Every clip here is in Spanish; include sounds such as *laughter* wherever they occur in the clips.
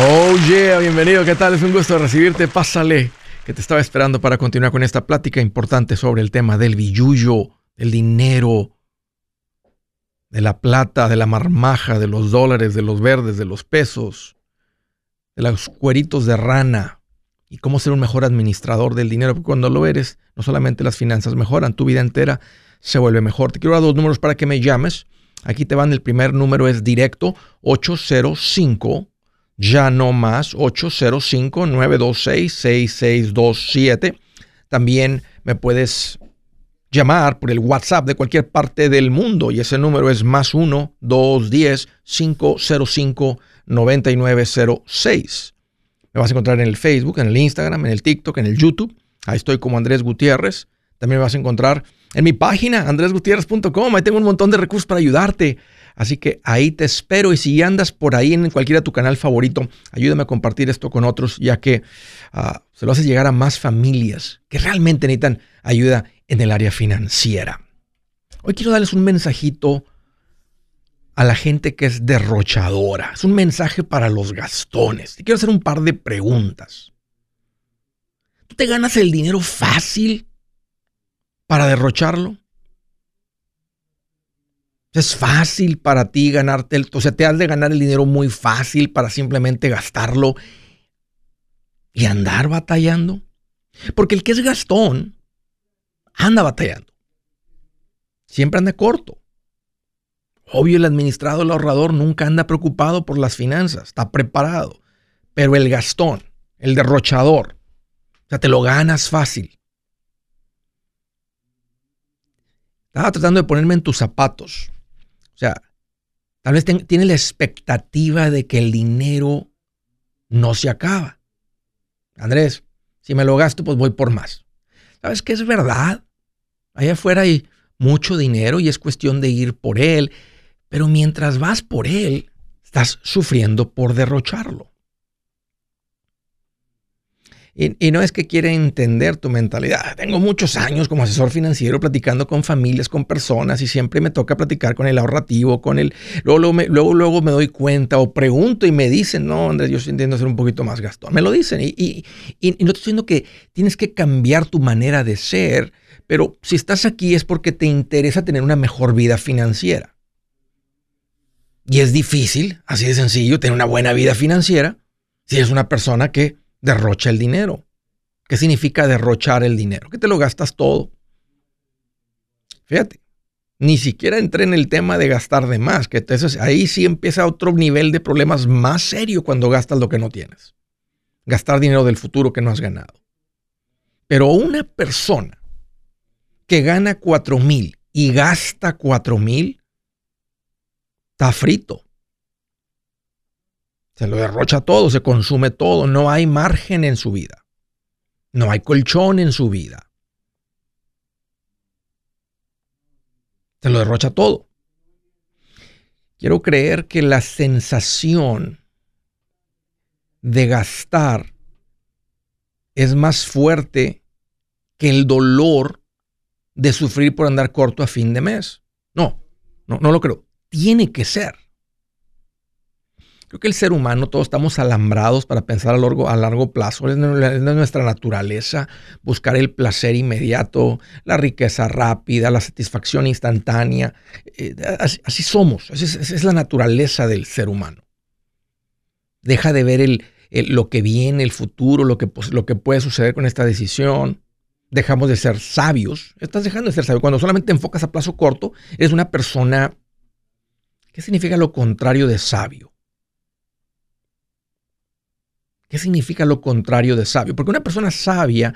Oh yeah, bienvenido, ¿qué tal? Es un gusto recibirte. Pásale, que te estaba esperando para continuar con esta plática importante sobre el tema del billullo, del dinero, de la plata, de la marmaja, de los dólares, de los verdes, de los pesos, de los cueritos de rana y cómo ser un mejor administrador del dinero. Porque cuando lo eres, no solamente las finanzas mejoran, tu vida entera se vuelve mejor. Te quiero dar dos números para que me llames. Aquí te van, el primer número es directo 805 ya no más 805-926-6627. También me puedes llamar por el WhatsApp de cualquier parte del mundo y ese número es más 1-210-505-9906. Me vas a encontrar en el Facebook, en el Instagram, en el TikTok, en el YouTube. Ahí estoy como Andrés Gutiérrez. También me vas a encontrar en mi página, andresgutierrez.com. Ahí tengo un montón de recursos para ayudarte Así que ahí te espero y si andas por ahí en cualquiera tu canal favorito, ayúdame a compartir esto con otros, ya que ah, se lo haces llegar a más familias que realmente necesitan ayuda en el área financiera. Hoy quiero darles un mensajito a la gente que es derrochadora. Es un mensaje para los gastones. Te quiero hacer un par de preguntas. ¿Tú te ganas el dinero fácil para derrocharlo? Es fácil para ti ganarte, el, o sea, te has de ganar el dinero muy fácil para simplemente gastarlo y andar batallando. Porque el que es gastón anda batallando. Siempre anda corto. Obvio, el administrado, el ahorrador nunca anda preocupado por las finanzas, está preparado. Pero el gastón, el derrochador, o sea, te lo ganas fácil. Estaba tratando de ponerme en tus zapatos. O sea, tal vez tiene la expectativa de que el dinero no se acaba. Andrés, si me lo gasto, pues voy por más. ¿Sabes qué es verdad? Allá afuera hay mucho dinero y es cuestión de ir por él, pero mientras vas por él, estás sufriendo por derrocharlo. Y, no es que quiera entender tu mentalidad. Tengo muchos años como asesor financiero platicando con familias, con personas y siempre me toca platicar con el ahorrativo, con el... Luego, luego, luego, me doy cuenta o pregunto y me dicen, no, Andrés, yo entiendo ser un poquito más gastón. Me lo dicen y, y, y no estoy diciendo que tienes que cambiar tu manera de ser, pero si estás aquí es porque te interesa tener una mejor vida financiera. Y es difícil, así de sencillo, tener una buena vida financiera si eres una persona que derrocha el dinero. ¿Qué significa derrochar el dinero? Que te lo gastas todo. Fíjate, ni siquiera entré en el tema de gastar de más, que entonces ahí sí empieza otro nivel de problemas más serio cuando gastas lo que no tienes. Gastar dinero del futuro que no has ganado. Pero una persona que gana cuatro mil y gasta cuatro mil, está frito. Se lo derrocha todo, se consume todo, no hay margen en su vida. No hay colchón en su vida. Se lo derrocha todo. Quiero creer que la sensación de gastar es más fuerte que el dolor de sufrir por andar corto a fin de mes. No, no, no lo creo. Tiene que ser. Creo que el ser humano, todos estamos alambrados para pensar a largo, a largo plazo. Es, nuestra naturaleza buscar el placer inmediato, la riqueza rápida, la satisfacción instantánea. Eh, así, somos, es, la naturaleza del ser humano. Deja de ver lo que viene, el futuro, lo que, lo que puede suceder con esta decisión. Dejamos de ser sabios. Estás dejando de ser sabio. Cuando solamente enfocas a plazo corto, eres una persona... ¿Qué significa lo contrario de sabio? ¿Qué significa lo contrario de sabio? Porque una persona sabia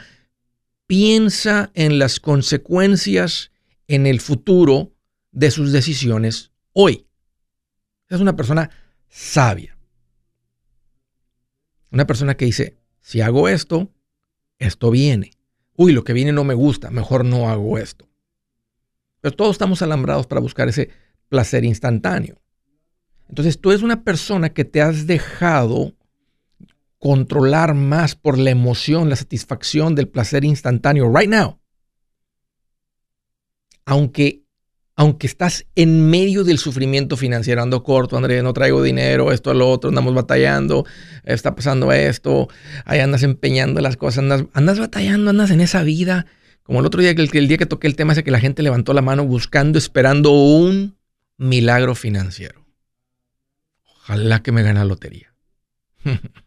piensa en las consecuencias en el futuro de sus decisiones hoy. Es una persona sabia. Una persona que dice, si hago esto, esto viene. Uy, lo que viene no me gusta, mejor no hago esto. Pero todos estamos alambrados para buscar ese placer instantáneo. Entonces tú eres una persona que te has dejado controlar más por la emoción, la satisfacción del placer instantáneo right now. Aunque aunque estás en medio del sufrimiento financiero, ando corto, Andrés, no traigo dinero, esto, lo otro, andamos batallando, está pasando esto, ahí andas empeñando las cosas, andas, andas batallando, andas en esa vida. Como el otro día, el, el día que toqué el tema, ese que la gente levantó la mano buscando, esperando un milagro financiero. Ojalá que me gane la lotería. *laughs*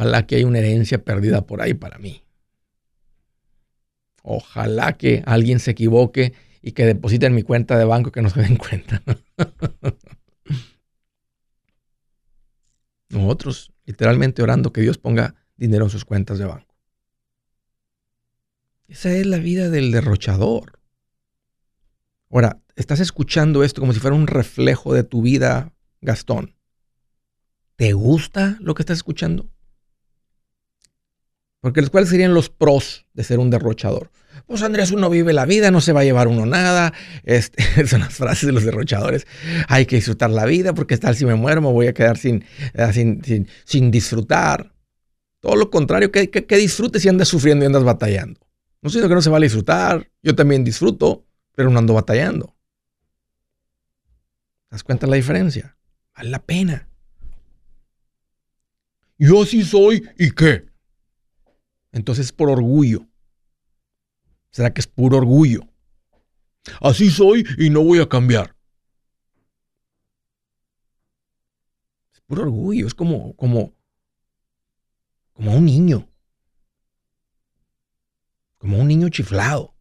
Ojalá que haya una herencia perdida por ahí para mí. Ojalá que alguien se equivoque y que depositen mi cuenta de banco que no se den cuenta. Nosotros, *laughs* literalmente orando que Dios ponga dinero en sus cuentas de banco. Esa es la vida del derrochador. Ahora, estás escuchando esto como si fuera un reflejo de tu vida, Gastón. ¿Te gusta lo que estás escuchando? Porque ¿cuáles serían los pros de ser un derrochador? Pues Andrés, uno vive la vida, no se va a llevar uno nada. Este, *laughs* son las frases de los derrochadores. Hay que disfrutar la vida porque tal si me muero me voy a quedar sin, eh, sin, sin, disfrutar. Todo lo contrario, que, que, disfrutes si andas sufriendo y andas batallando. No sé que no se vale disfrutar. Yo también disfruto, pero no ando batallando. ¿Te das cuenta la diferencia? Vale la pena. Yo así soy, ¿y qué? Entonces es por orgullo. ¿Será que es puro orgullo? Así soy y no voy a cambiar. Es puro orgullo, es como, como, como un niño. Como un niño chiflado.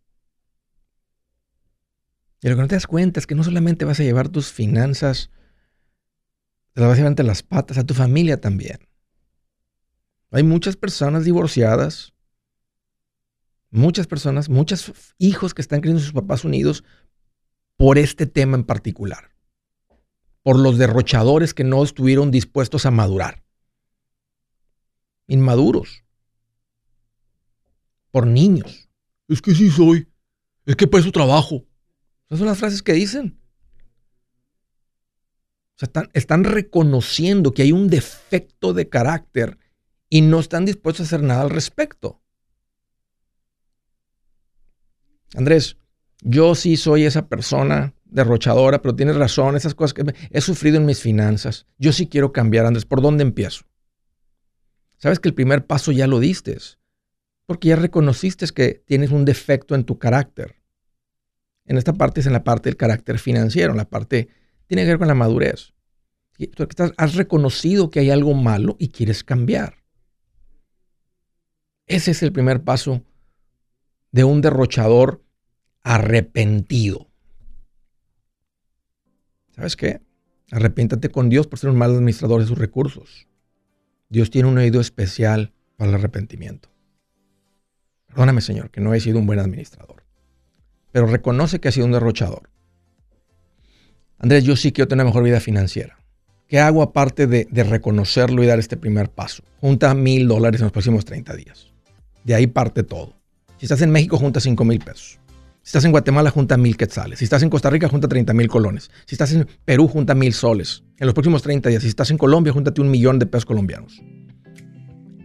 Y lo que no te das cuenta es que no solamente vas a llevar tus finanzas, te las vas a llevar entre las patas a tu familia también. Hay muchas personas divorciadas, muchas personas, muchos hijos que están creyendo sus papás unidos por este tema en particular, por los derrochadores que no estuvieron dispuestos a madurar, inmaduros, por niños. Es que sí soy, es que para eso trabajo. Esas son las frases que dicen. O sea, están, están reconociendo que hay un defecto de carácter y no están dispuestos a hacer nada al respecto. Andrés, yo sí soy esa persona derrochadora, pero tienes razón, esas cosas que he sufrido en mis finanzas. Yo sí quiero cambiar, Andrés. ¿Por dónde empiezo? Sabes que el primer paso ya lo diste, porque ya reconociste que tienes un defecto en tu carácter. En esta parte es en la parte del carácter financiero, en la parte tiene que ver con la madurez. Has reconocido que hay algo malo y quieres cambiar. Ese es el primer paso de un derrochador arrepentido. ¿Sabes qué? Arrepiéntate con Dios por ser un mal administrador de sus recursos. Dios tiene un oído especial para el arrepentimiento. Perdóname, Señor, que no he sido un buen administrador. Pero reconoce que ha sido un derrochador. Andrés, yo sí quiero tener una mejor vida financiera. ¿Qué hago aparte de, de reconocerlo y dar este primer paso? Junta mil dólares en los próximos 30 días. De ahí parte todo. Si estás en México, junta 5 mil pesos. Si estás en Guatemala, junta mil quetzales. Si estás en Costa Rica, junta 30 mil colones. Si estás en Perú, junta mil soles. En los próximos 30 días. Si estás en Colombia, júntate un millón de pesos colombianos.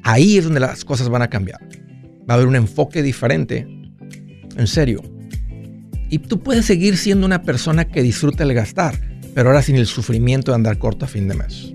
Ahí es donde las cosas van a cambiar. Va a haber un enfoque diferente. En serio. Y tú puedes seguir siendo una persona que disfruta el gastar, pero ahora sin el sufrimiento de andar corto a fin de mes.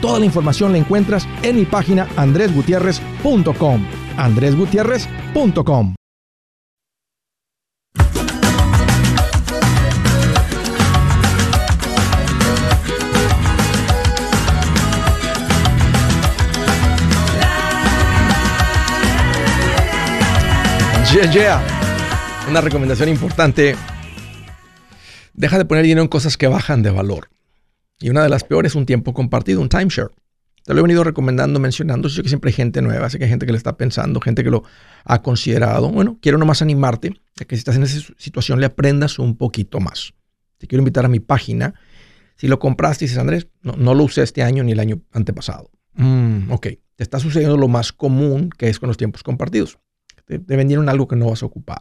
Toda la información la encuentras en mi página andresgutierrez.com. andresgutierrez.com. Una recomendación importante. Deja de poner dinero en cosas que bajan de valor. Y una de las peores es un tiempo compartido, un timeshare. Te lo he venido recomendando, mencionando. Sé que siempre hay gente nueva, sé que hay gente que le está pensando, gente que lo ha considerado. Bueno, quiero nomás animarte a que si estás en esa situación le aprendas un poquito más. Te quiero invitar a mi página. Si lo compraste y dices, Andrés, no, lo usé este año ni el año antepasado. Mm, ok, te está sucediendo lo más común que es con los tiempos compartidos. Te, te vendieron algo que no vas a ocupar.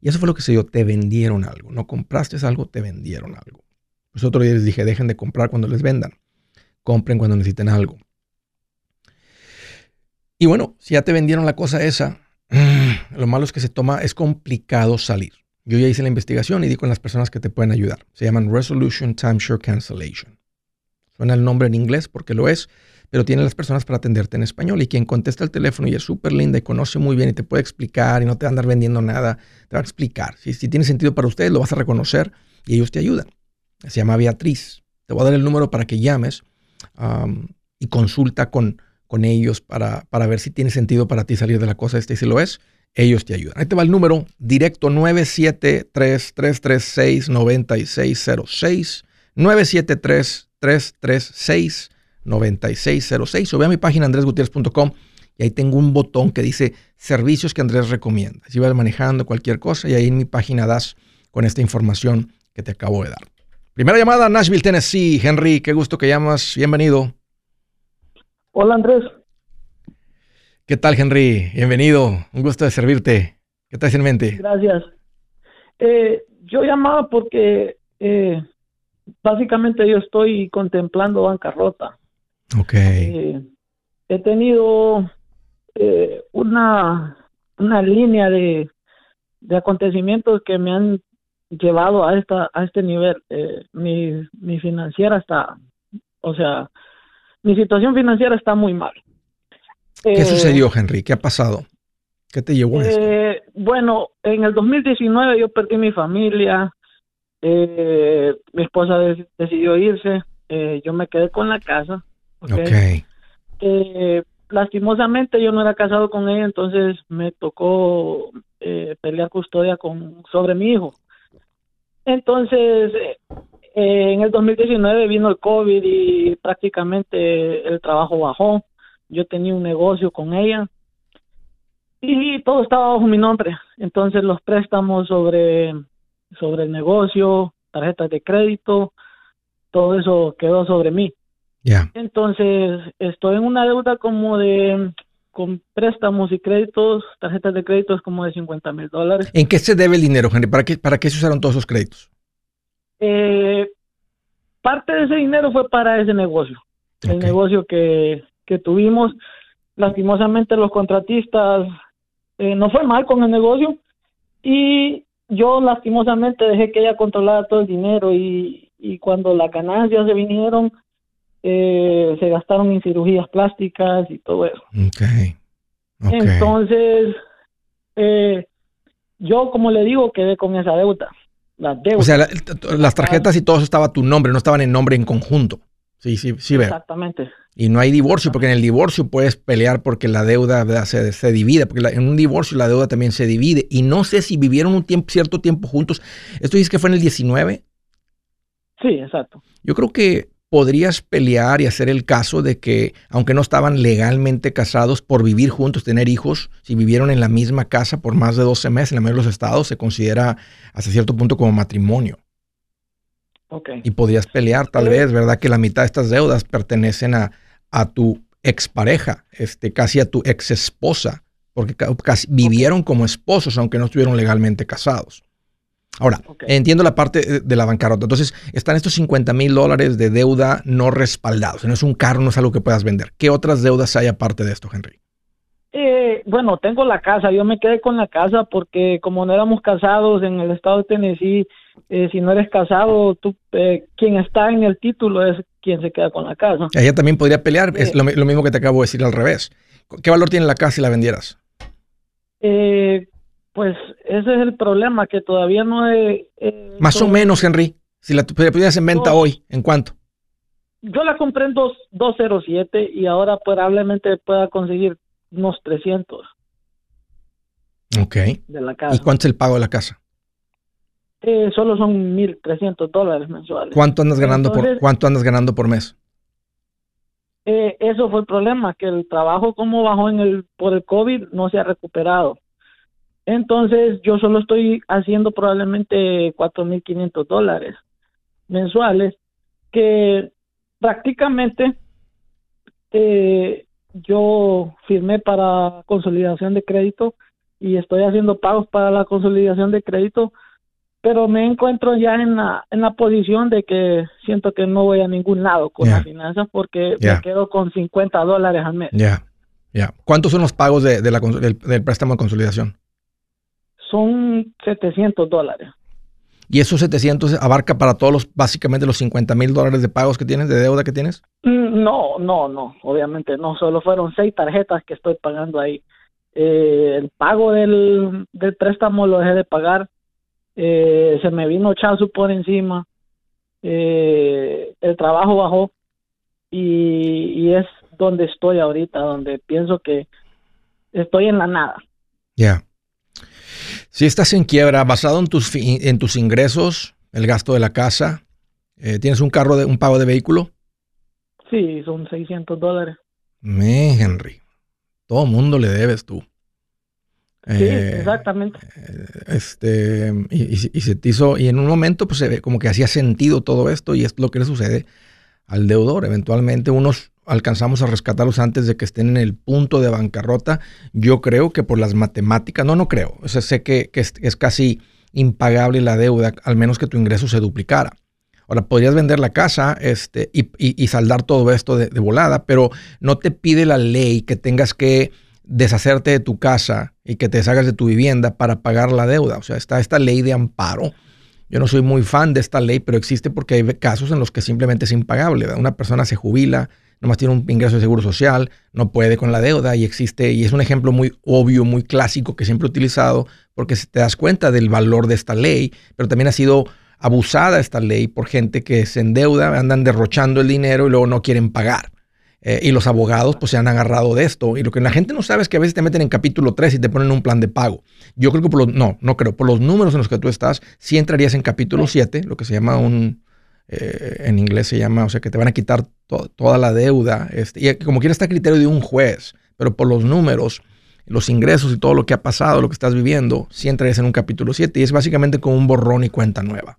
Y eso fue lo que se dio, te vendieron algo. No compraste algo, te vendieron algo. Pues otro día les dije, dejen de comprar cuando les vendan. Compren cuando necesiten algo. Y bueno, si ya te vendieron la cosa esa, *clears throat* lo malo es que se toma, es complicado salir. Yo ya hice la investigación y di con las personas que te pueden ayudar. Se llaman Resolution Timeshare Cancellation. Suena el nombre en inglés porque lo es, pero tiene las personas para atenderte en español. Y quien contesta el teléfono y es súper linda y conoce muy bien y te puede explicar y no te va a andar vendiendo nada, te va a explicar. Si, si tiene sentido para ustedes, lo vas a reconocer y ellos te ayudan se llama Beatriz. Te voy a dar el número para que llames y consulta con, con ellos para, para, ver si tiene sentido para ti salir de la cosa esta y si lo es, ellos te ayudan. Ahí te va el número directo 973-336-9606. 973-336-9606. O ve a mi página andresgutierrez.com y ahí tengo un botón que dice servicios que Andrés recomienda. Si vas manejando cualquier cosa y ahí en mi página das con esta información que te acabo de dar. Primera llamada, Nashville, Tennessee. Henry, qué gusto que llamas. Bienvenido. Hola, Andrés. ¿Qué tal, Henry? Bienvenido. Un gusto de servirte. ¿Qué traes en mente? Gracias. Eh, yo llamaba porque eh, básicamente yo estoy contemplando bancarrota. Ok. Eh, he tenido una, una línea de, de acontecimientos que me han llevado a esta a este nivel eh, mi, mi financiera está o sea mi situación financiera está muy mal ¿qué eh, sucedió Henry? ¿qué ha pasado? ¿qué te llevó a esto? Eh, bueno en el 2019 yo perdí mi familia mi esposa decidió irse yo me quedé con la casa okay. lastimosamente yo no era casado con ella entonces me tocó pelear custodia con sobre mi hijo entonces, eh, en el 2019 vino el COVID y prácticamente el trabajo bajó. Yo tenía un negocio con ella y todo estaba bajo mi nombre. Entonces los préstamos sobre, sobre el negocio, tarjetas de crédito, todo eso quedó sobre mí. Entonces estoy en una deuda como de con préstamos y créditos, tarjetas de créditos como de 50 mil dólares. ¿En qué se debe el dinero, Henry? ¿Para qué, ¿Para qué se usaron todos esos créditos? Eh, parte de ese dinero fue para ese negocio, el negocio que, que tuvimos. Lastimosamente los contratistas eh, no fue mal con el negocio y yo lastimosamente dejé que ella controlara todo el dinero y, y cuando las ganancias se vinieron, eh, se gastaron en cirugías plásticas y todo eso. Okay. Entonces, eh, yo como le digo, quedé con esa deuda. O sea, las tarjetas y todo eso estaba a tu nombre, no estaban en nombre en conjunto. Sí, sí, sí veo. Exactamente. Y no hay divorcio, porque en el divorcio puedes pelear porque la deuda se, se, divide, porque en un divorcio la deuda también se divide. Y no sé si vivieron un tiempo, cierto tiempo juntos. ¿Esto dice que fue en el 19? Sí, exacto. Yo creo que podrías pelear y hacer el caso de que, aunque no estaban legalmente casados por vivir juntos, tener hijos, si vivieron en la misma casa por más de 12 meses en la mayoría de los estados, se considera hasta cierto punto como matrimonio. Okay. Y podrías pelear, tal vez, ¿verdad? Que la mitad de estas deudas pertenecen a, a tu expareja, este, casi a tu ex esposa, porque casi vivieron como esposos, aunque no estuvieron legalmente casados. Ahora, entiendo la parte de la bancarrota. Entonces, están estos 50 mil dólares de deuda no respaldados. No es un carro, no es algo que puedas vender. ¿Qué otras deudas hay aparte de esto, Henry? Eh, bueno, tengo la casa. Yo me quedé con la casa porque como no éramos casados en el estado de Tennessee, eh, si no eres casado, tú, eh, quien está en el título es quien se queda con la casa. Ella también podría pelear. Es lo, lo, mismo que te acabo de decir al revés. ¿Qué valor tiene la casa si la vendieras? Eh, pues ese es el problema, que todavía no he... Más o menos, Henry. Si la pudieras en venta hoy, ¿en cuánto? Yo la compré en 207 y ahora probablemente pueda conseguir unos 300. Ok. De la casa. ¿Y cuánto es el pago de la casa? Eh, solo son 1.300 dólares mensuales. ¿Cuánto andas ganando, por, ¿cuánto andas ganando por mes? Eh, eso fue el problema, que el trabajo como bajó en el, por el COVID no se ha recuperado. Entonces yo solo estoy haciendo probablemente 4.500 dólares mensuales, que prácticamente eh, yo firmé para consolidación de crédito y estoy haciendo pagos para la consolidación de crédito, pero me encuentro ya en la, en la posición de que siento que no voy a ningún lado con las finanzas porque me quedo con 50 dólares al mes. Ya, ya. ¿Cuántos son los pagos de, la, del préstamo de consolidación? Son 700 dólares. ¿Y esos 700 abarca para todos los, básicamente los 50 mil dólares de pagos que tienes, de deuda que tienes? Mm, no, no, no, obviamente no, solo fueron seis tarjetas que estoy pagando ahí. Eh, el pago del, del, préstamo lo dejé de pagar, eh, se me vino Chasu por encima, eh, el trabajo bajó y, y, es donde estoy ahorita, donde pienso que estoy en la nada. Ya. Si estás en quiebra, basado en tus, en tus ingresos, el gasto de la casa, eh, ¿tienes un carro de un pago de vehículo? Sí, son 600 dólares. Me, Henry, todo mundo le debes tú. Sí, eh, exactamente. Eh, este, y, se te hizo, y en un momento, pues se ve como que hacía sentido todo esto, y es lo que le sucede al deudor. Eventualmente unos alcanzamos a rescatarlos antes de que estén en el punto de bancarrota. Yo creo que por las matemáticas, no, no creo. O sé que, es, casi impagable la deuda, al menos que tu ingreso se duplicara. Ahora, podrías vender la casa este, y, saldar todo esto de, de, volada, pero no te pide la ley que tengas que deshacerte de tu casa y que te deshagas de tu vivienda para pagar la deuda. O sea, está esta ley de amparo. Yo no soy muy fan de esta ley, pero existe porque hay casos en los que simplemente es impagable. Una persona se jubila, nomás tiene un ingreso de seguro social, no puede con la deuda y existe, y es un ejemplo muy obvio, muy clásico que siempre he utilizado porque te das cuenta del valor de esta ley, pero también ha sido abusada esta ley por gente que se endeuda, andan derrochando el dinero y luego no quieren pagar. Eh, y los abogados pues se han agarrado de esto. Y lo que la gente no sabe es que a veces te meten en capítulo 3 y te ponen un plan de pago. Yo creo que por los, no, no creo, por los números en los que tú estás, sí entrarías en capítulo 7, lo que se llama un, eh, en inglés se llama, o sea, que te van a quitar toda la deuda. Este, y como quiera está a criterio de un juez, pero por los números, los ingresos y todo lo que ha pasado, lo que estás viviendo, sí entrarías en un capítulo 7 y es básicamente como un borrón y cuenta nueva.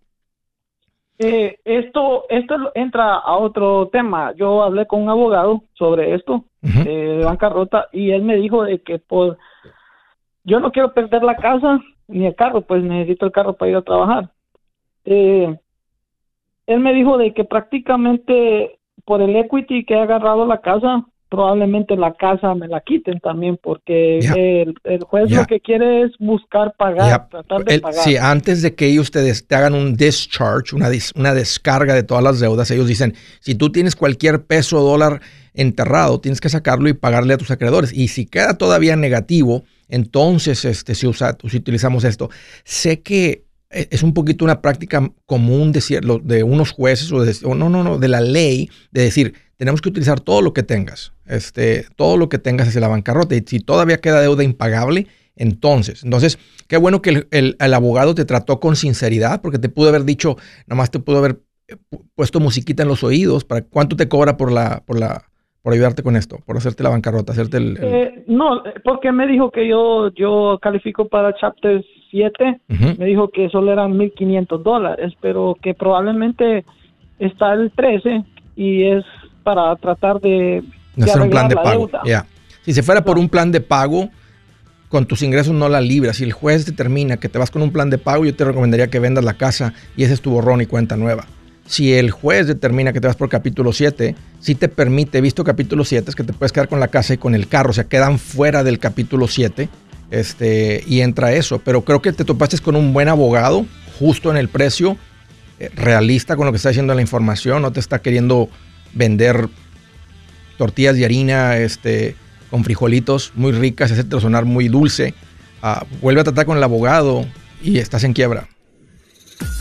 Eh, esto, esto entra a otro tema. Yo hablé con un abogado sobre esto eh, de bancarrota y él me dijo de que pues yo no quiero perder la casa ni el carro, pues necesito el carro para ir a trabajar. Eh, él me dijo de que prácticamente por el equity que ha agarrado la casa, probablemente la casa me la quiten también, porque el, juez lo que quiere es buscar pagar, tratar de pagar. Sí, antes de que ellos te, te hagan un discharge, una, una descarga de todas las deudas, ellos dicen, si tú tienes cualquier peso o dólar enterrado, tienes que sacarlo y pagarle a tus acreedores. Y si queda todavía negativo, entonces este, si, usa, si utilizamos esto. Sé que es un poquito una práctica común de, de unos jueces o, de, no, no, no, de la ley de decir, tenemos que utilizar todo lo que tengas, este, todo lo que tengas hacia la bancarrota. Y si todavía queda deuda impagable, entonces, entonces, qué bueno que el, el, abogado te trató con sinceridad, porque te pudo haber dicho, nomás te pudo haber eh, puesto musiquita en los oídos, para cuánto te cobra por la, por la, por ayudarte con esto, por hacerte la bancarrota, hacerte el... Eh, no, porque me dijo que yo, yo califico para Chapter 7, me dijo que solo eran 1.500 dólares, pero que probablemente está el 13 y es para tratar de... hacer un plan de pago. Ya. Si se fuera por un plan de pago, con tus ingresos no la libras. Si el juez determina que te vas con un plan de pago, yo te recomendaría que vendas la casa y ese es tu borrón y cuenta nueva si el juez determina que te vas por capítulo 7, si te permite, visto capítulo 7, es que te puedes quedar con la casa y con el carro, o sea, quedan fuera del capítulo 7 este, y entra eso. Pero creo que te topaste con un buen abogado, justo en el precio, eh, realista con lo que está diciendo la información, no te está queriendo vender tortillas de harina este, con frijolitos muy ricas, hacerte sonar muy dulce. Ah, vuelve a tratar con el abogado y estás en quiebra.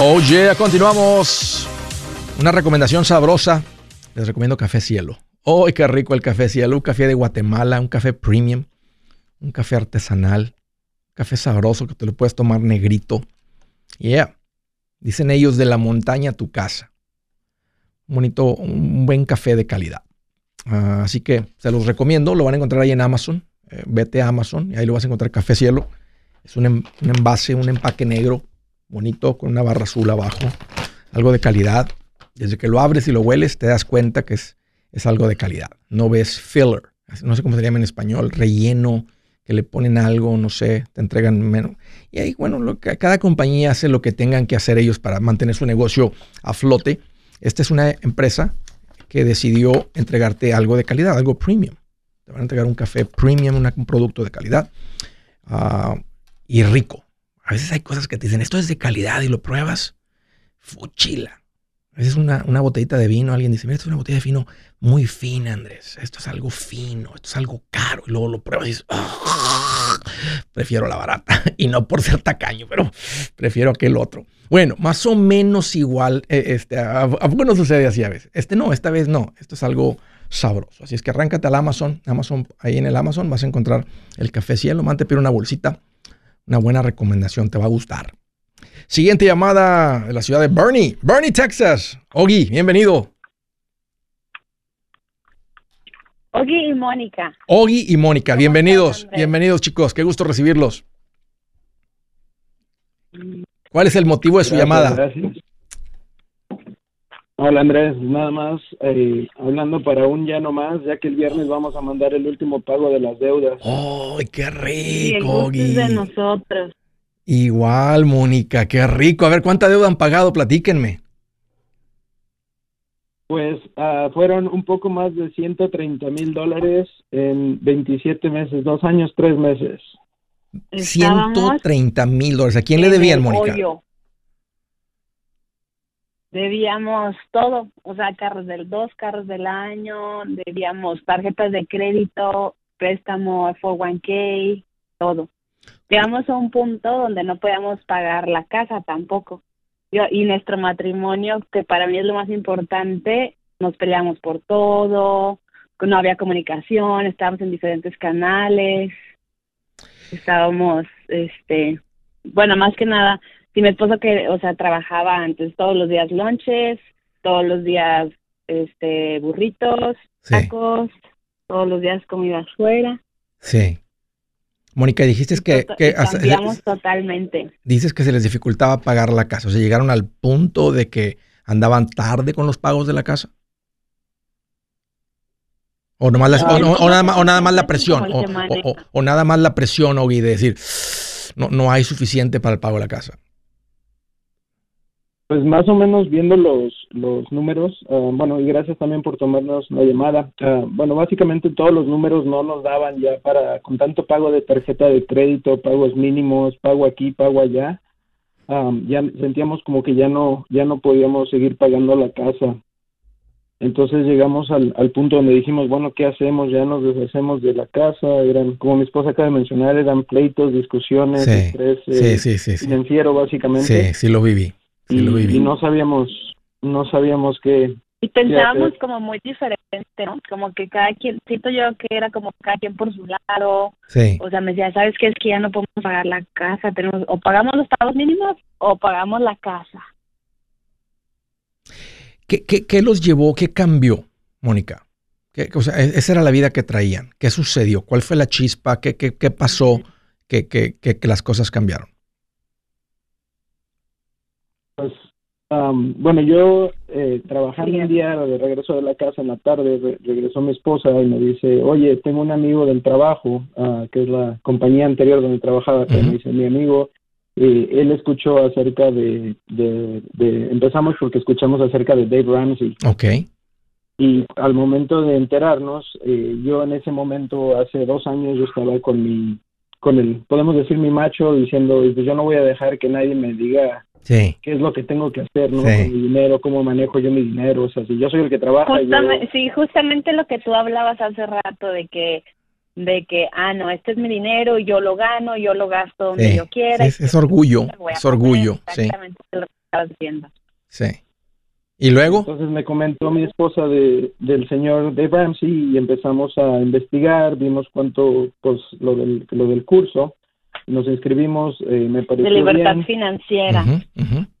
Oh yeah, continuamos. Una recomendación sabrosa. Les recomiendo Café Cielo. ¡Oh, qué rico el Café Cielo! Un café de Guatemala, un café premium, un café artesanal, un café sabroso que te lo puedes tomar negrito. Yeah. Dicen ellos de la montaña a tu casa. Un bonito, un buen café de calidad. Ah, así que se los recomiendo. Lo van a encontrar ahí en Amazon. Eh, vete a Amazon y ahí lo vas a encontrar Café Cielo. Es un, un envase, un empaque negro bonito, con una barra azul abajo, algo de calidad. Desde que lo abres y lo hueles, te das cuenta que es, es algo de calidad. No ves filler, no sé cómo se llama en español, relleno, que le ponen algo, no sé, te entregan menos. Y ahí, bueno, lo que, cada compañía hace lo que tengan que hacer ellos para mantener su negocio a flote. Esta es una empresa que decidió entregarte algo de calidad, algo premium. Te van a entregar un café premium, un producto de calidad ah, y rico. A veces hay cosas que te dicen, esto es de calidad y lo pruebas, fuchila. A veces una, una botellita de vino, alguien dice, mira, esto es una botella de vino muy fina, Andrés. Esto es algo fino, esto es algo caro. Y luego lo pruebas y dices, prefiero la barata. *laughs* Y no por ser tacaño, pero prefiero aquel otro. Bueno, más o menos igual. Eh, este, ¿A, poco no sucede así a veces? Este no, esta vez no. Esto es algo sabroso. Así es que arráncate al Amazon. Amazon, ahí en el Amazon vas a encontrar el café cielo. Mante, pero una bolsita una buena recomendación, te va a gustar. Siguiente llamada de la ciudad de Bernie, Bernie, Texas. Ogi, bienvenido. Ogi y Mónica. Ogi y Mónica, bienvenidos. bienvenidos chicos, qué gusto recibirlos. ¿Cuál es el motivo de su llamada? Gracias. Hola Andrés, nada más eh, hablando para un ya no más, ya que el viernes vamos a mandar el último pago de las deudas. ¡Ay, qué rico! Y de nosotros. Igual, Mónica, qué rico. A ver, ¿cuánta deuda han pagado? Platíquenme. Pues uh, fueron un poco más de 130 mil dólares en 27 meses, dos años, tres meses. 130 mil dólares. ¿A quién le debían, Mónica? debíamos todo, o sea, carros del dos, carros del año, debíamos tarjetas de crédito, préstamo 401k, todo. Llegamos a un punto donde no podíamos pagar la casa tampoco. Yo- y nuestro matrimonio, que para mí es lo más importante, nos peleamos por todo, no había comunicación, estábamos en diferentes canales, estábamos, este, bueno, más que nada, si mi esposo que, o sea, trabajaba antes todos los días lonches, todos los días, este, burritos, Sí. tacos, todos los días comida afuera. Sí. Mónica, dijiste que, que cambiamos totalmente. dices que se les dificultaba pagar la casa. O sea, llegaron al punto de que andaban tarde con los pagos de la casa. O, nomás nada, más, o nada más la presión. O, nada más la presión, Ogui, de decir, no, no hay suficiente para el pago de la casa. Pues más o menos viendo los, los números, ah, bueno, y gracias también por tomarnos la llamada. Ah, bueno, básicamente todos los números no nos daban ya para, con tanto pago de tarjeta de crédito, pagos mínimos, pago aquí, pago allá, ah, ya sentíamos como que ya no, ya no podíamos seguir pagando la casa. Entonces llegamos al, al punto donde dijimos, bueno, ¿qué hacemos? Ya nos deshacemos de la casa, eran, como mi esposa acaba de mencionar, eran pleitos, discusiones, Sí, estrés Sí, eh, sí, sí. Sí, financiero básicamente sí, sí lo viví. Y, lo viví. y no sabíamos no sabíamos qué Y pensábamos que- como muy diferente, ¿no? Como que cada quien, siento yo que era como cada quien por su lado. Sí. O sea, me decía, ¿sabes qué? Es que ya no podemos pagar la casa. tenemos O pagamos los pagos mínimos o pagamos la casa. ¿Qué, qué, qué los llevó? ¿Qué cambió, Mónica? ¿Qué- o sea, e- esa era la vida que traían. ¿Qué sucedió? ¿Cuál fue la chispa? ¿Qué, qué, qué pasó que, que, que, que las cosas cambiaron? pues am, bueno yo eh, trabajando Sí. un día de regreso de la casa en la tarde re- regresó mi esposa y me dice oye tengo un amigo del trabajo ah, que es la compañía anterior donde trabajaba que me dice mi amigo eh, él escuchó acerca de, de, de empezamos porque escuchamos acerca de Dave Ramsey Ok. Y al momento de enterarnos, eh, yo en ese momento, hace dos años, yo estaba con mi, con el, podemos decir mi macho, diciendo, pues yo no voy a dejar que nadie me diga Sí. qué es lo que tengo que hacer, ¿no? Sí. Con mi dinero, cómo manejo yo mi dinero, o sea, si yo soy el que trabaja, yo, sí, justamente lo que tú hablabas hace rato de que, de que, ah, no, este es mi dinero, yo lo gano, yo lo gasto donde Sí. yo quiera. Es, es orgullo. Es orgullo. comer, Sí. Exactamente lo que estabas diciendo. Sí. ¿Y luego? Entonces me comentó mi esposa de, del señor Dave Ramsey y empezamos a investigar, vimos cuánto, pues, lo del, lo del curso, nos inscribimos, eh, me pareció De libertad bien. financiera.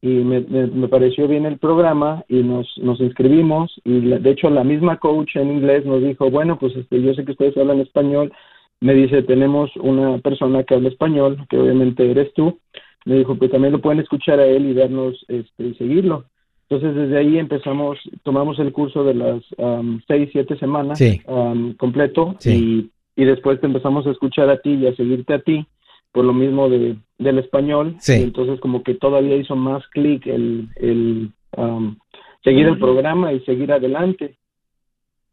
Y me, me, me pareció bien el programa y nos, nos inscribimos y la- de hecho la misma coach en inglés nos dijo, bueno, pues este, yo sé que ustedes hablan español, me dice, tenemos una persona que habla español, que obviamente eres tú, me dijo, pues también lo pueden escuchar a él y vernos este, y seguirlo. Entonces desde ahí empezamos, tomamos el curso de las am, seis, siete semanas Sí. completo Sí. y, y después te empezamos a escuchar a ti y a seguirte a ti por lo mismo de, del español Sí. y entonces como que todavía hizo más clic el, el am, seguir el programa y seguir adelante.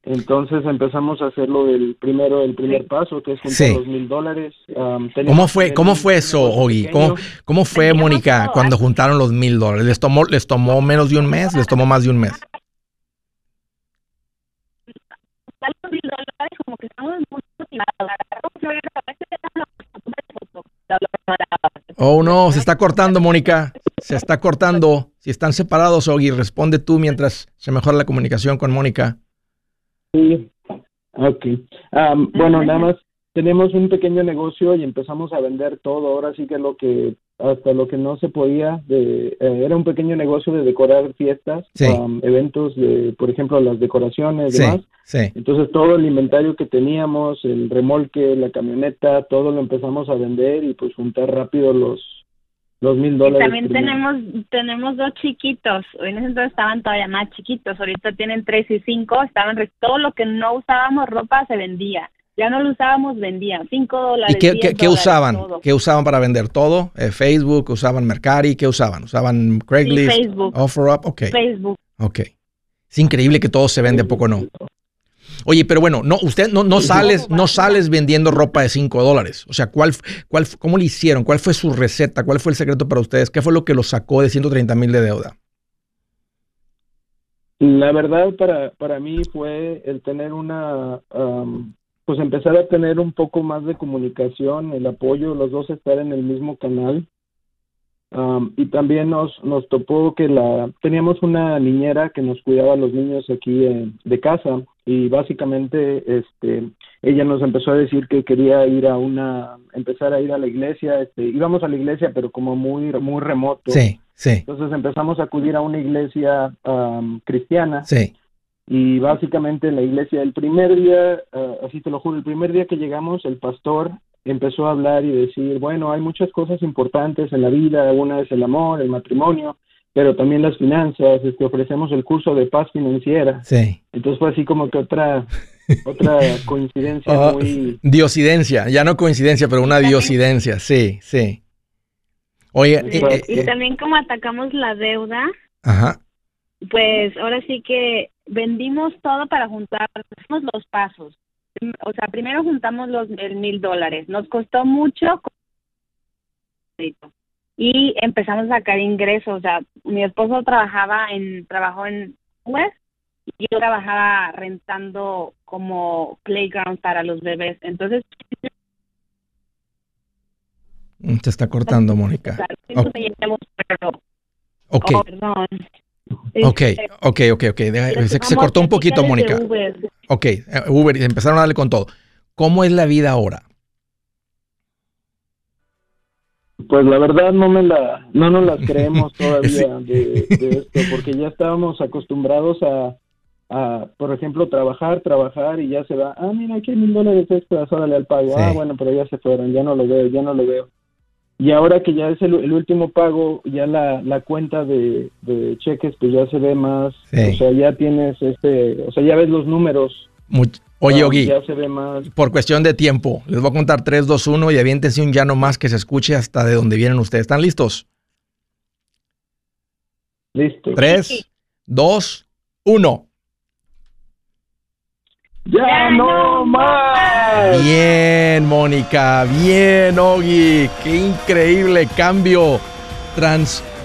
Entonces empezamos a hacerlo del primero, el primer paso, que es juntar Sí. los mil dólares. teníamos ¿Cómo fue, cómo fue eso, Ogi? ¿Cómo, cómo fue, Mónica, cuando juntaron los mil dólares? ¿Les tomó, ¿Les tomó menos de un mes? ¿Les tomó más de un mes? Mil dólares, como que estamos muy motivados. Oh, no, se está cortando, Mónica. Se está cortando. Si están separados, Ogi, responde tú mientras se mejora la comunicación con Mónica. Sí, ok. Bueno, nada más tenemos un pequeño negocio y empezamos a vender todo. Ahora sí que lo que, hasta lo que no se podía, de, eh, era un pequeño negocio de decorar fiestas, Sí. eventos de, por ejemplo, las decoraciones, Sí, demás. Sí. Entonces todo el inventario que teníamos, el remolque, la camioneta, todo lo empezamos a vender y pues juntar rápido los los mil dólares. también primero. tenemos tenemos dos chiquitos. En ese entonces estaban todavía más chiquitos. Ahorita tienen tres y cinco. Estaban todo lo que no usábamos ropa se vendía. Ya no lo usábamos vendía. Cinco dólares. ¿Y qué, 10 qué- qué dólares, usaban? todo. ¿Qué usaban para vender? ¿Todo? Eh, ¿Facebook? ¿Usaban Mercari? ¿Qué usaban? ¿Usaban Craigslist? Facebook. ¿OfferUp? Ok. Facebook. Ok. Es increíble que todo se vende, ¿a poco no? Oye, pero bueno, no, usted no, no sales, no sales vendiendo ropa de 5 dólares. O sea, ¿cuál, cuál, ¿cómo le hicieron? ¿Cuál fue su receta? ¿Cuál fue el secreto para ustedes? ¿Qué fue lo que los sacó de 130 mil de deuda? La verdad para, para mí fue el tener una, pues empezar a tener un poco más de comunicación, el apoyo, los dos estar en el mismo canal Um, y también nos, nos topó que la teníamos una niñera que nos cuidaba a los niños aquí de casa y básicamente este ella nos empezó a decir que quería ir a una empezar a ir a la iglesia este íbamos a la iglesia pero como muy muy remoto. Sí sí. Entonces empezamos a acudir a una iglesia um, cristiana. Sí. Y básicamente la iglesia el primer día uh, así te lo juro el primer día que llegamos el pastor empezó a hablar y decir bueno hay muchas cosas importantes en la vida una es el amor el matrimonio pero también las finanzas, este, ofrecemos el curso de paz financiera. Sí. Entonces fue así como que otra, otra *laughs* coincidencia Ah, muy... Diosidencia, ya no coincidencia, pero una diosidencia, sí, sí. Oye, Sí, eh, eh, Y eh, también como atacamos la deuda, ajá, pues ahora sí que vendimos todo para juntar, hicimos los pasos. O sea, primero juntamos los el mil dólares. Nos costó mucho y empezamos a sacar ingresos. O sea, mi esposo trabajaba en trabajó en West y yo trabajaba rentando como playground para los bebés. Entonces, Mm, te está cortando, Mónica. Ok. Ok, oh, perdón. ok, Este, ok, ok, ok. deja- les se, se cortó un poquito, Mónica. Uber. Ok, eh, Uber, empezaron a darle con todo. ¿Cómo es la vida ahora? Pues la verdad no me la, no nos las *laughs* creemos todavía de, de esto, porque ya estábamos acostumbrados a, a, por ejemplo, trabajar, trabajar y ya se va, ah, mira, aquí hay mil dólares extras, órale al pago, Sí. ah, bueno, pero ya se fueron, ya no lo veo, ya no lo veo. Y ahora que ya es el, el último pago, ya la, la cuenta de, de cheques, pues ya se ve más, Sí. o sea, ya tienes este, o sea, ya ves los números. Much- Oye, Ogi, por cuestión de tiempo, les voy a contar 3, 2, 1 y aviéntense un llano más que se escuche hasta de donde vienen ustedes. ¿Están listos? Listo. 3, 2, 1. ¡Ya no más! Bien, Mónica. Bien, Ogi. Qué increíble cambio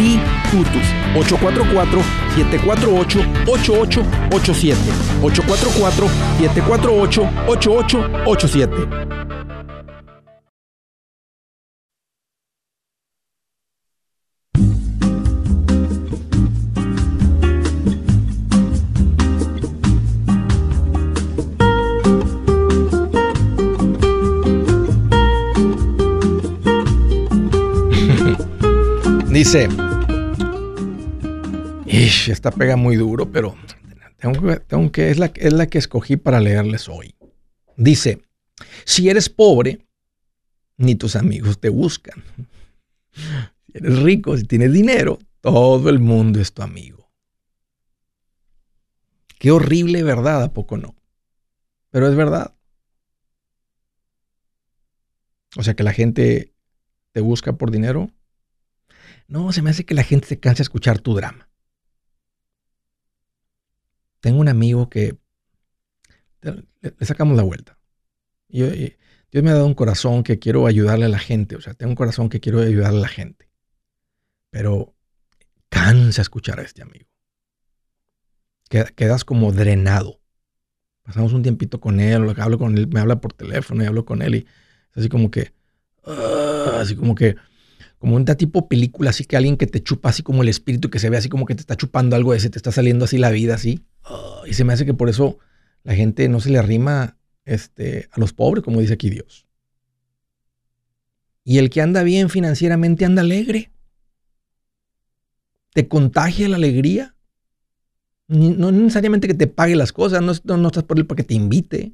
sí Tutus 844 748 8887 844 748 8887 Dice, Ish, esta pega muy duro, pero tengo que, es, la, es la que escogí para leerles hoy. Dice, si eres pobre, ni tus amigos te buscan. Si eres rico, si tienes dinero, todo el mundo es tu amigo. Qué horrible verdad, ¿a poco no? Pero es verdad. O sea que la gente te busca por dinero. No, se me hace que la gente se cansa de escuchar tu drama. Tengo un amigo que le, sacamos la vuelta. Yo- y Dios me ha dado un corazón que quiero ayudarle a la gente. O sea, tengo un corazón que quiero ayudarle a la gente. Pero cansa escuchar a este amigo. Qued- Quedas como drenado. Pasamos un tiempito con él, hablo con él, me habla por teléfono y hablo con él y es así como que, ah, así como que, como un tipo película, así que alguien que te chupa así como el espíritu, que se ve así como que te está chupando algo de ese, te está saliendo así la vida, así. Y se me hace que por eso la gente no se le arrima este, a los pobres, como dice aquí Dios. Y el que anda bien financieramente anda alegre. Te contagia la alegría. No necesariamente que te pague las cosas, no, no, no estás por él para que te invite.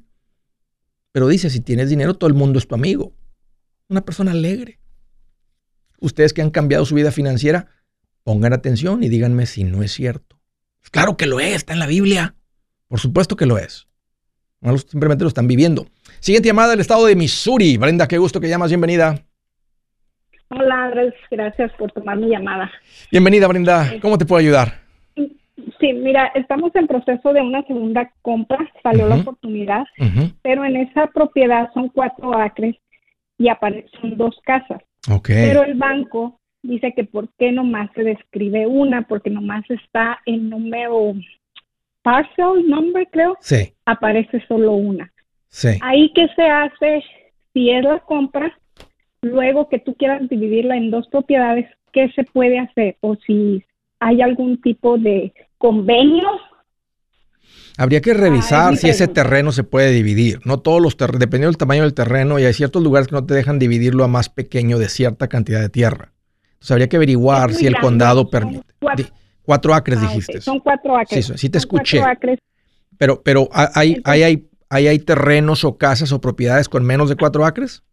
Pero dice, si tienes dinero, todo el mundo es tu amigo. Una persona alegre. Ustedes que han cambiado su vida financiera, pongan atención y díganme si no es cierto. Claro que lo es, está en la Biblia. Por supuesto que lo es. simplemente lo están viviendo. Siguiente llamada del estado de Missouri. Brenda, qué gusto que llamas. Bienvenida. Hola, Andrés. Gracias por tomar mi llamada. Bienvenida, Brenda. ¿Cómo te puedo ayudar? Sí, mira, estamos en proceso de una segunda compra. Salió la oportunidad, pero en esa propiedad son cuatro acres y aparecen dos casas. Pero el banco dice que por qué nomás se describe una, porque nomás está en número parcel number, creo. Sí. Aparece solo una. Sí. Ahí que se hace, si es la compra, luego que tú quieras dividirla en dos propiedades, ¿qué se puede hacer? O si hay algún tipo de convenio Habría que revisar si ese terreno se puede dividir. No todos los terrenos, dependiendo del tamaño del terreno, y hay ciertos lugares que no te dejan dividirlo a más pequeño de cierta cantidad de tierra. Entonces habría que averiguar si el condado permite. Cuatro, acres ah, dijiste. Son cuatro acres. Sí, sí te escuché. Pero, pero hay, hay, hay, hay, hay terrenos o casas o propiedades con menos de cuatro acres.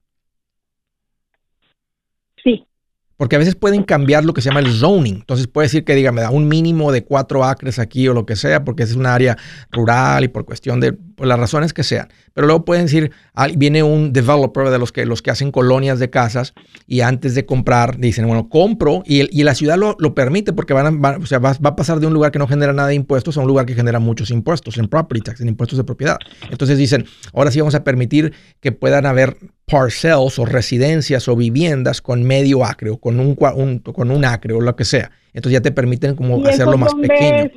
Porque a veces pueden cambiar lo que se llama el zoning. Entonces puede decir que diga, me da un mínimo de cuatro acres aquí o lo que sea, porque es un área rural y por cuestión de por las razones que sean. Pero luego pueden decir, viene un developer de los que, los que hacen colonias de casas y antes de comprar dicen, bueno, compro y, y la ciudad lo, lo, permite porque van o sea, va, va, a pasar de un lugar que no genera nada de impuestos a un lugar que genera muchos impuestos, en property tax, en impuestos de propiedad. Entonces dicen, ahora sí vamos a permitir que puedan haber parcels o residencias o viviendas con medio acre o con un, con un acre o lo que sea. Entonces ya te permiten como hacerlo más pequeño.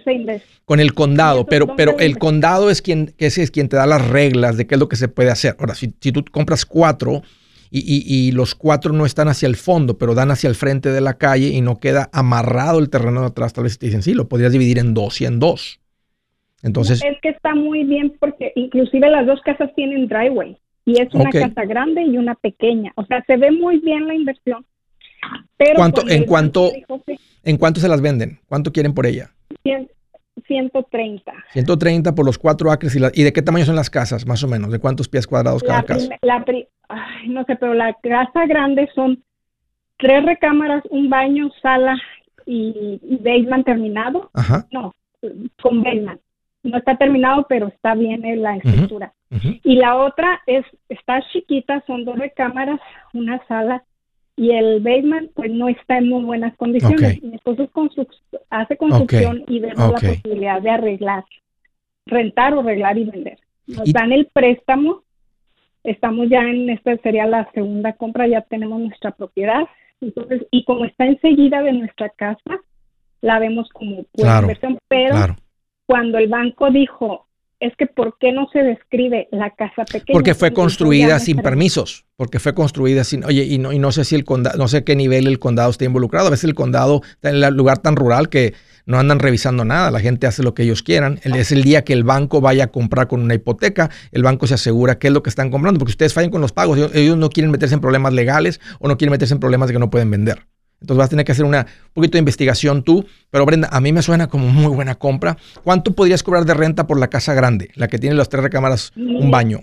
Con el condado, pero, pero el condado es quien, ese es quien te da las reglas de qué es lo que se puede hacer. Ahora, si, si tú compras cuatro y, y, y, los cuatro no están hacia el fondo, pero dan hacia el frente de la calle y no queda amarrado el terreno de atrás, tal vez te dicen, sí, lo podrías dividir en dos y en dos. Entonces, es que está muy bien porque inclusive las dos casas tienen driveway y es una casa grande y una pequeña. O sea, se ve muy bien la inversión. Pero ¿Cuánto, en, cuánto, ¿En cuánto se las venden? ¿Cuánto quieren por ella? 130. 130 por los cuatro acres. Y, ¿Y de qué tamaño son las casas, más o menos? ¿De cuántos pies cuadrados cada casa? no sé, pero la casa grande son tres recámaras, un baño, sala y, y basement terminado. Ajá. No, con basement no está terminado, pero está bien en la estructura. Y la otra es, está chiquita, son dos recámaras, una sala, y el basement pues no está en muy buenas condiciones. Mi esposo hace construcción y vemos la posibilidad de arreglar, rentar o arreglar y vender. Nos dan el préstamo, estamos ya en, esta sería la segunda compra, ya tenemos nuestra propiedad, entonces, y como está enseguida de nuestra casa, la vemos como pues, inversión, pero cuando el banco dijo, es que ¿por qué no se describe la casa pequeña? Porque fue construida sin permisos, porque fue construida sin, oye, y no, y no sé si el condado, no sé qué nivel el condado está involucrado, a veces el condado está en un lugar tan rural que no andan revisando nada, la gente hace lo que ellos quieran, es el día que el banco vaya a comprar con una hipoteca, el banco se asegura qué es lo que están comprando, porque ustedes fallan con los pagos, ellos no quieren meterse en problemas legales o no quieren meterse en problemas de que no pueden vender. Entonces vas a tener que hacer una, un poquito de investigación tú. Pero Brenda, a mí me suena como muy buena compra. ¿Cuánto podrías cobrar de renta por la casa grande, la que tiene las tres recámaras, un baño?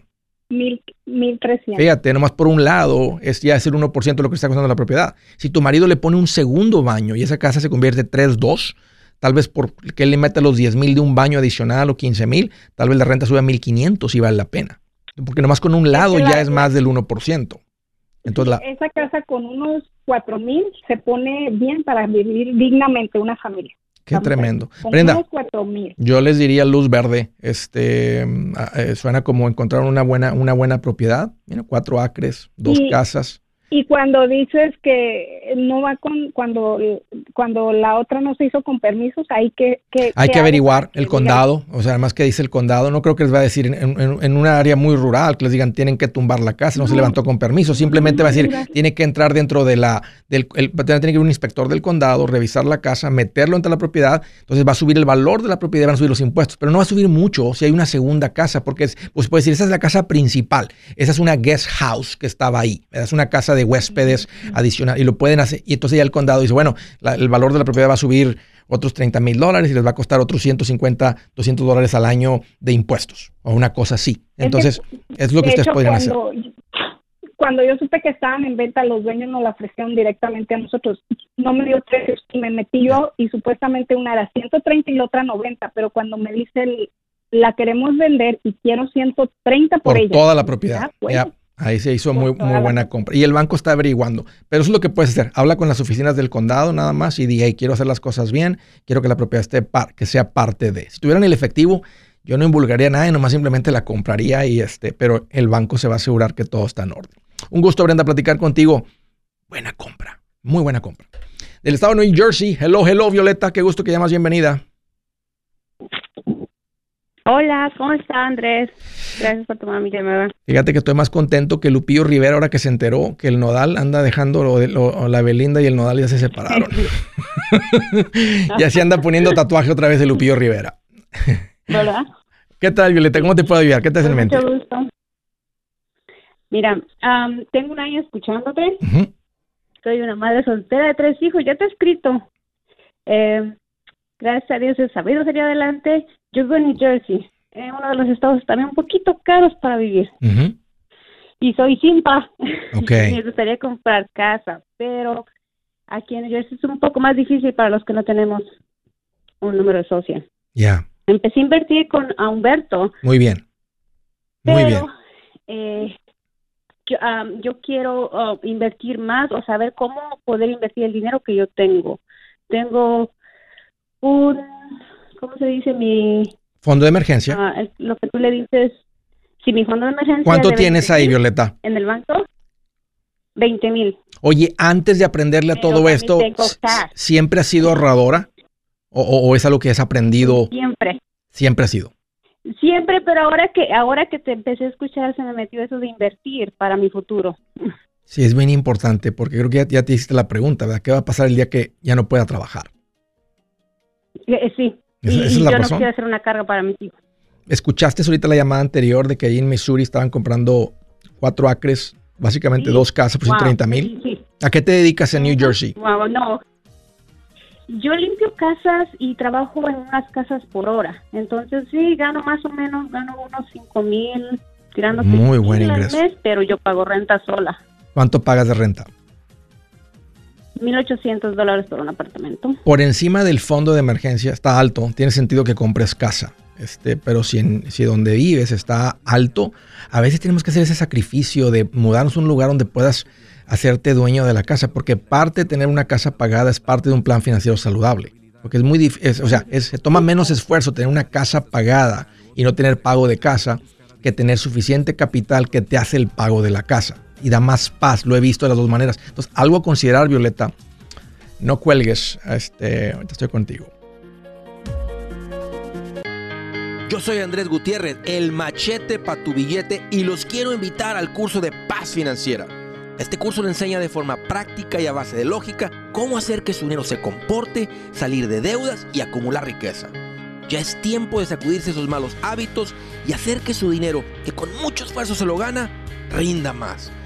Mil, mil trescientos. Fíjate, nomás por un lado es ya es el 1% de lo que está costando la propiedad. Si tu marido le pone un segundo baño y esa casa se convierte en 3-2, tal vez porque él le mete los 10 mil de un baño adicional o 15 mil, tal vez la renta sube a 1500 y vale la pena. Porque nomás con un lado ya es más del 1%. Entonces, esa casa con unos cuatro mil se pone bien para vivir dignamente una familia. Qué tremendo. Brenda, yo les diría luz verde. Este ah, eh, suena como encontrar una buena, una buena propiedad. Mira, cuatro acres, dos casas. Y cuando dices que no va con, cuando, cuando la otra no se hizo con permisos, hay que... hay que averiguar el condado, o sea, además que dice el condado, no creo que les va a decir en, en, un área muy rural que les digan tienen que tumbar la casa, no, se levantó con permiso, simplemente va a decir tiene que entrar dentro de la, del, el, tiene que ir un inspector del condado, revisar la casa, meterlo entre la propiedad, entonces va a subir el valor de la propiedad, van a subir los impuestos, pero no va a subir mucho si hay una segunda casa, porque es, pues puede decir, esa es la casa principal, esa es una guest house que estaba ahí, es una casa de huéspedes adicional y lo pueden hacer. Y entonces ya el condado dice, bueno, el valor de la propiedad va a subir otros 30 mil dólares y les va a costar otros 150, 200 dólares al año de impuestos o una cosa así. Entonces, es, lo que ustedes podrían hacer. Cuando yo supe que estaban en venta, los dueños nos la ofrecieron directamente a nosotros. No me dio precios y me metí yo y supuestamente una era 130 y la otra 90, pero cuando me dice el, la queremos vender y quiero 130 por, por ella. Toda la propiedad. Ahí se hizo muy, muy buena compra. Y el banco está averiguando. Pero eso es lo que puedes hacer. Habla con las oficinas del condado nada más y di, hey, quiero hacer las cosas bien, quiero que la propiedad esté par que sea parte de. Si tuvieran el efectivo, yo no invulgaría nada y nomás simplemente la compraría y este, pero el banco se va a asegurar que todo está en orden. Un gusto, Brenda, platicar contigo. Buena compra, muy buena compra. Del estado de New Jersey, hello, hello, Violeta, qué gusto que llamas, bienvenida. Hola, ¿cómo está Andrés? Gracias por tomar mi llamada. Fíjate que estoy más contento que Lupillo Rivera ahora que se enteró que el Nodal anda dejando lo la Belinda y el Nodal ya se separaron. *laughs* *laughs* ya se anda poniendo tatuaje otra vez de Lupillo Rivera. ¿Verdad? *laughs* ¿Qué tal, Violeta? ¿Cómo te puedo ayudar? ¿Qué te hace en mente? Mucho gusto. Mira, tengo un año escuchándote. Soy una madre soltera de tres hijos. Ya te he escrito. Eh, gracias a Dios he sabido salir adelante yo vivo en New Jersey, en uno de los estados también un poquito caros para vivir. Y soy simpa. *laughs* Me gustaría comprar casa, pero aquí en New Jersey es un poco más difícil para los que no tenemos un número de socio. Ya. Empecé a invertir con Humberto. Muy bien. Muy bien. Eh, yo, yo, quiero uh, invertir más o saber cómo poder invertir el dinero que yo tengo. Tengo un ¿cómo se dice? Mi... Fondo de emergencia. Ah, lo que tú le dices, si mi fondo de emergencia... ¿Cuánto tienes ahí, Violeta? En el banco, 20 mil. Oye, antes de aprenderle a todo esto, ¿siempre has sido ahorradora? O, es algo que has aprendido? Siempre. Siempre ha sido. Siempre, pero ahora que ahora que te empecé a escuchar se me metió eso de invertir para mi futuro. Sí, es bien importante porque creo que ya, ya te hiciste la pregunta, ¿verdad? ¿Qué va a pasar el día que ya no pueda trabajar? Eh, sí, y, yo no quiero hacer una carga para mis hijos. ¿Escuchaste ahorita la llamada anterior de que ahí en Missouri estaban comprando cuatro acres, básicamente dos casas por 130 mil? ¿A qué te dedicas en New Jersey? Wow, no. Yo limpio casas y trabajo en unas casas por hora. Entonces, sí, gano más o menos, gano unos 5 mil, tirando Muy buen ingreso. Mes, pero yo pago renta sola. ¿Cuánto pagas de renta? 1.800 dólares por un apartamento. Por encima del fondo de emergencia está alto, tiene sentido que compres casa. Este, pero si, en, si donde vives está alto, a veces tenemos que hacer ese sacrificio de mudarnos a un lugar donde puedas hacerte dueño de la casa, porque parte de tener una casa pagada es parte de un plan financiero saludable. Porque es muy difícil, o sea, se toma menos esfuerzo tener una casa pagada y no tener pago de casa que tener suficiente capital que te hace el pago de la casa y da más paz. Lo he visto de las dos maneras. Entonces, algo a considerar, Violeta. No cuelgues. Este, estoy contigo. Yo soy Andrés Gutiérrez, el machete para tu billete y los quiero invitar al curso de paz financiera. Este curso le enseña de forma práctica y a base de lógica cómo hacer que su dinero se comporte, salir de deudas y acumular riqueza. Ya es tiempo de sacudirse esos malos hábitos y hacer que su dinero, que con mucho esfuerzo se lo gana, rinda más.